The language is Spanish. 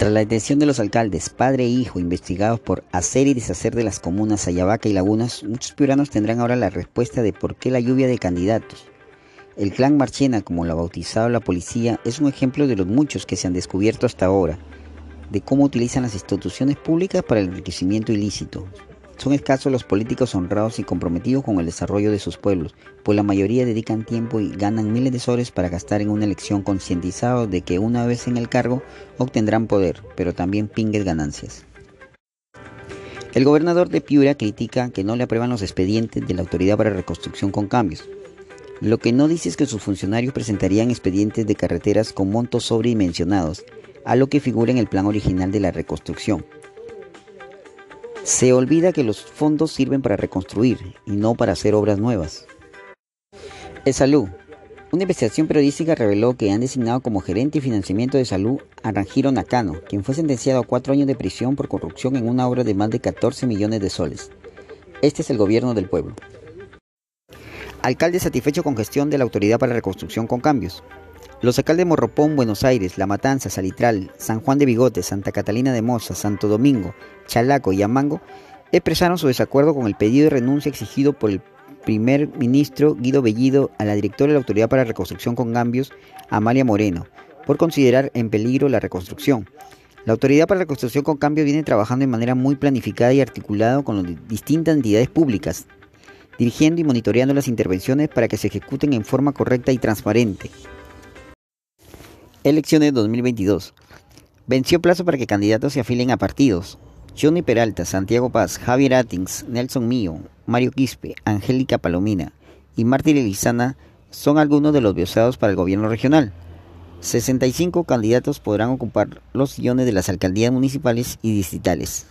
Tras la detención de los alcaldes, padre e hijo, investigados por hacer y deshacer de las comunas Ayabaca y Lagunas, muchos piuranos tendrán ahora la respuesta de por qué la lluvia de candidatos. El clan Marchena, como lo ha bautizado la policía, es un ejemplo de los muchos que se han descubierto hasta ahora, de cómo utilizan las instituciones públicas para el enriquecimiento ilícito. Son escasos los políticos honrados y comprometidos con el desarrollo de sus pueblos, pues la mayoría dedican tiempo y ganan miles de soles para gastar en una elección concientizados de que una vez en el cargo obtendrán poder, pero también pingues ganancias. El gobernador de Piura critica que no le aprueban los expedientes de la Autoridad para Reconstrucción con cambios. Lo que no dice es que sus funcionarios presentarían expedientes de carreteras con montos sobredimensionados, a lo que figura en el plan original de la reconstrucción. Se olvida que los fondos sirven para reconstruir y no para hacer obras nuevas. El salud. Una investigación periodística reveló que han designado como gerente y financiamiento de salud a Ranjiro Nakano, quien fue sentenciado a cuatro años de prisión por corrupción en una obra de más de 14 millones de soles. Este es el gobierno del pueblo. Alcalde satisfecho con gestión de la Autoridad para Reconstrucción con cambios. Los alcaldes de Morropón, Buenos Aires, La Matanza, Salitral, San Juan de Bigote, Santa Catalina de Moza, Santo Domingo, Chalaco y Amango expresaron su desacuerdo con el pedido de renuncia exigido por el primer ministro Guido Bellido a la directora de la Autoridad para la Reconstrucción con Cambios, Amalia Moreno, por considerar en peligro la reconstrucción. La Autoridad para la Reconstrucción con Cambios viene trabajando de manera muy planificada y articulada con las distintas entidades públicas, dirigiendo y monitoreando las intervenciones para que se ejecuten en forma correcta y transparente. Elecciones 2022. Venció plazo para que candidatos se afilen a partidos. Johnny Peralta, Santiago Paz, Javier Attings, Nelson Mío, Mario Quispe, Angélica Palomina y Martín Elizana son algunos de los viosados para el gobierno regional. 65 candidatos podrán ocupar los sillones de las alcaldías municipales y distritales.